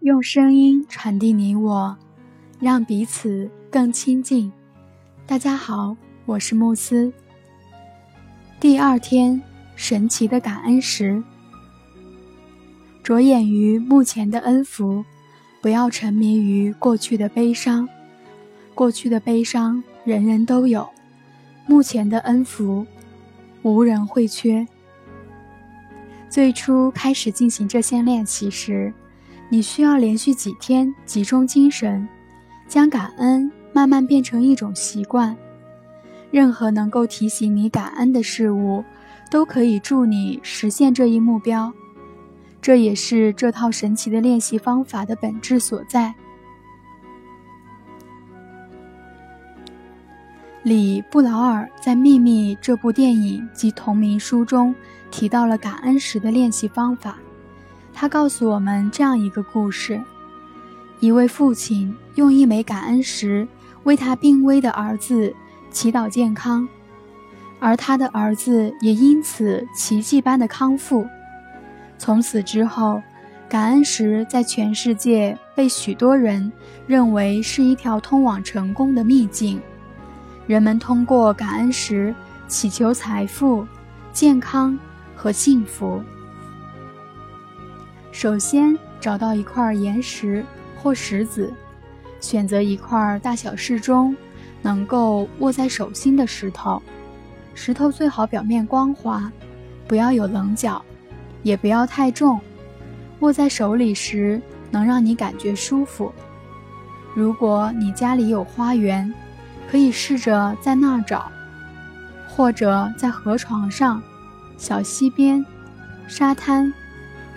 用声音传递你我，让彼此更亲近。大家好，我是慕斯。第二天，神奇的感恩时，着眼于目前的恩福，不要沉迷于过去的悲伤。过去的悲伤人人都有，目前的恩福无人会缺。最初开始进行这些练习时，你需要连续几天集中精神，将感恩慢慢变成一种习惯。任何能够提醒你感恩的事物，都可以助你实现这一目标。这也是这套神奇的练习方法的本质所在。里布劳尔在《秘密》这部电影及同名书中提到了感恩时的练习方法。他告诉我们这样一个故事：一位父亲用一枚感恩石为他病危的儿子祈祷健康，而他的儿子也因此奇迹般的康复。从此之后，感恩石在全世界被许多人认为是一条通往成功的秘境。人们通过感恩石祈求财富、健康和幸福。首先找到一块岩石或石子，选择一块大小适中、能够握在手心的石头。石头最好表面光滑，不要有棱角，也不要太重，握在手里时能让你感觉舒服。如果你家里有花园，可以试着在那儿找，或者在河床上、小溪边、沙滩、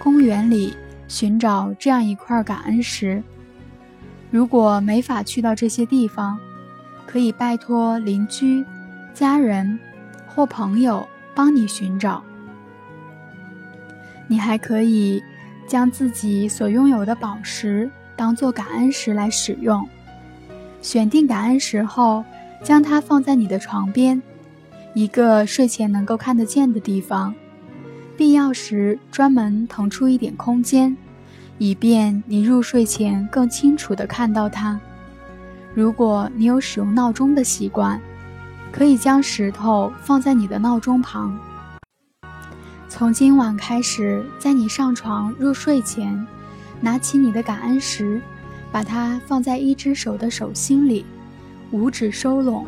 公园里寻找这样一块感恩石。如果没法去到这些地方，可以拜托邻居、家人或朋友帮你寻找。你还可以将自己所拥有的宝石当做感恩石来使用。选定感恩石后，将它放在你的床边，一个睡前能够看得见的地方。必要时专门腾出一点空间，以便你入睡前更清楚地看到它。如果你有使用闹钟的习惯，可以将石头放在你的闹钟旁。从今晚开始，在你上床入睡前，拿起你的感恩石。把它放在一只手的手心里，五指收拢，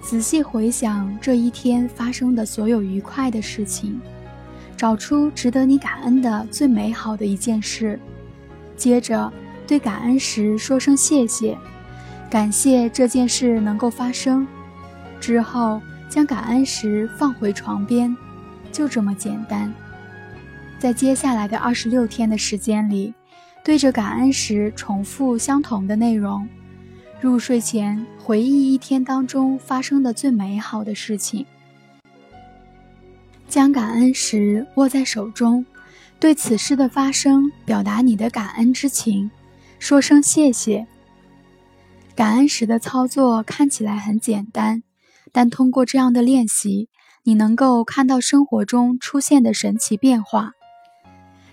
仔细回想这一天发生的所有愉快的事情，找出值得你感恩的最美好的一件事。接着对感恩时说声谢谢，感谢这件事能够发生。之后将感恩石放回床边，就这么简单。在接下来的二十六天的时间里。对着感恩时重复相同的内容，入睡前回忆一天当中发生的最美好的事情，将感恩石握在手中，对此事的发生表达你的感恩之情，说声谢谢。感恩时的操作看起来很简单，但通过这样的练习，你能够看到生活中出现的神奇变化。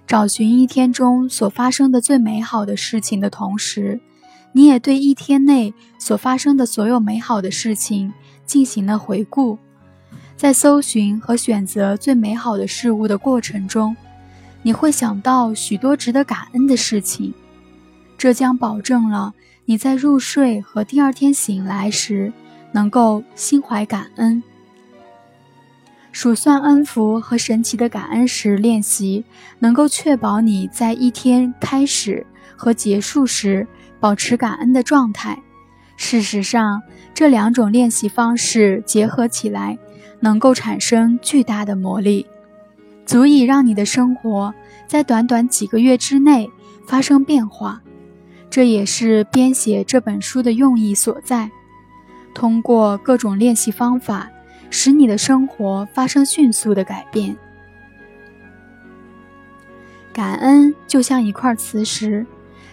找寻一天中所发生的最美好的事情的同时，你也对一天内所发生的所有美好的事情进行了回顾。在搜寻和选择最美好的事物的过程中，你会想到许多值得感恩的事情，这将保证了你在入睡和第二天醒来时能够心怀感恩。数算恩福和神奇的感恩时练习，能够确保你在一天开始和结束时保持感恩的状态。事实上，这两种练习方式结合起来，能够产生巨大的魔力，足以让你的生活在短短几个月之内发生变化。这也是编写这本书的用意所在。通过各种练习方法。使你的生活发生迅速的改变。感恩就像一块磁石，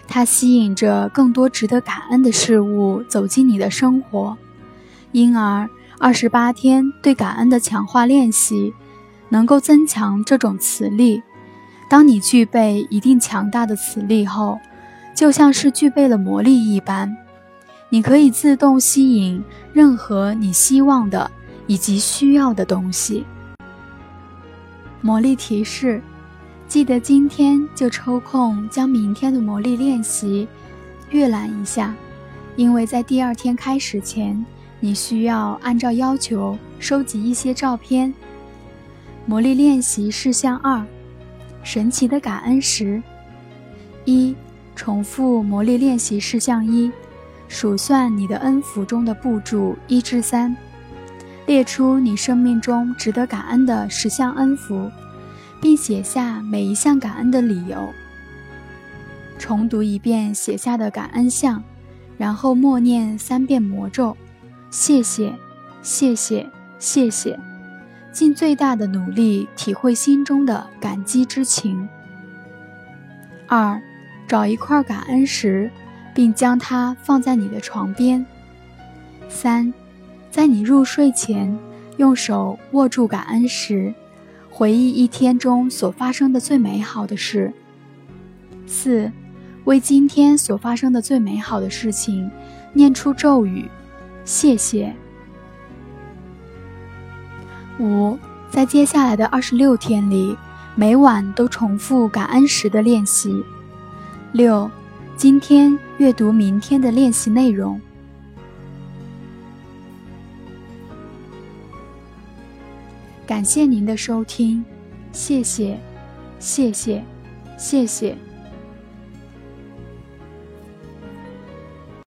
它吸引着更多值得感恩的事物走进你的生活。因而，二十八天对感恩的强化练习，能够增强这种磁力。当你具备一定强大的磁力后，就像是具备了魔力一般，你可以自动吸引任何你希望的以及需要的东西。魔力提示：记得今天就抽空将明天的魔力练习阅览一下，因为在第二天开始前，你需要按照要求收集一些照片。魔力练习事项二：神奇的感恩石。一。重复魔力练习事项一：数算你的恩福中的步骤一至三，列出你生命中值得感恩的十项恩福，并写下每一项感恩的理由。重读一遍写下的感恩项，然后默念三遍魔咒：谢谢，谢谢，谢谢。尽最大的努力体会心中的感激之情。二。找一块感恩石，并将它放在你的床边。三，在你入睡前，用手握住感恩石，回忆一天中所发生的最美好的事。四，为今天所发生的最美好的事情念出咒语：谢谢。五，在接下来的二十六天里，每晚都重复感恩时的练习。六，今天阅读明天的练习内容。感谢您的收听，谢谢，谢谢，谢谢。